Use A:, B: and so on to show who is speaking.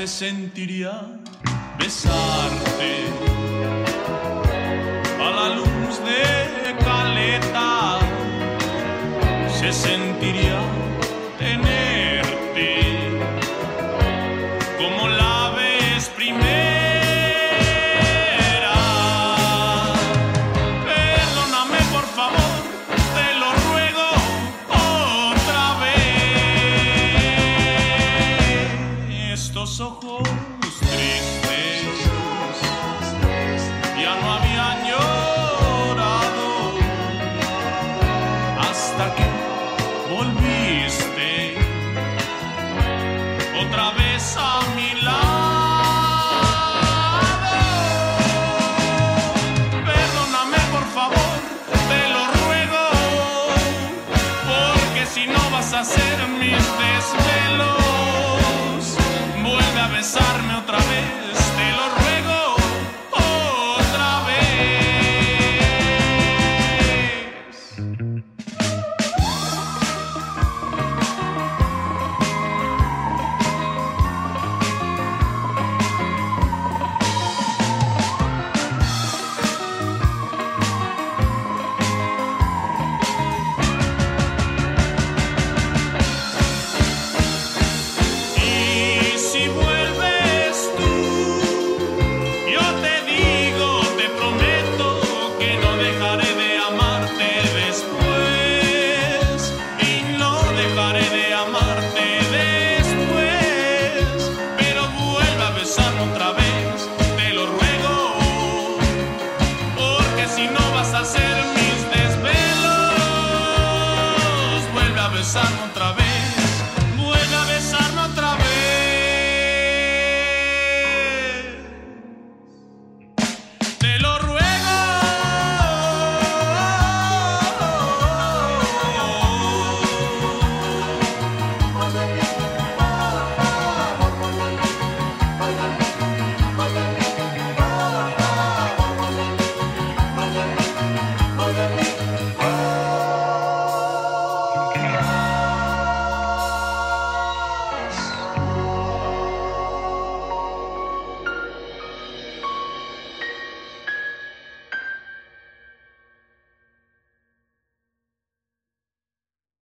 A: se sentiría besarte a la luz de ojos tristes ya no habían llorado hasta que volviste otra vez a mi lado. besarme otra vez, vuelve a besarme otra vez. Te lo ruego.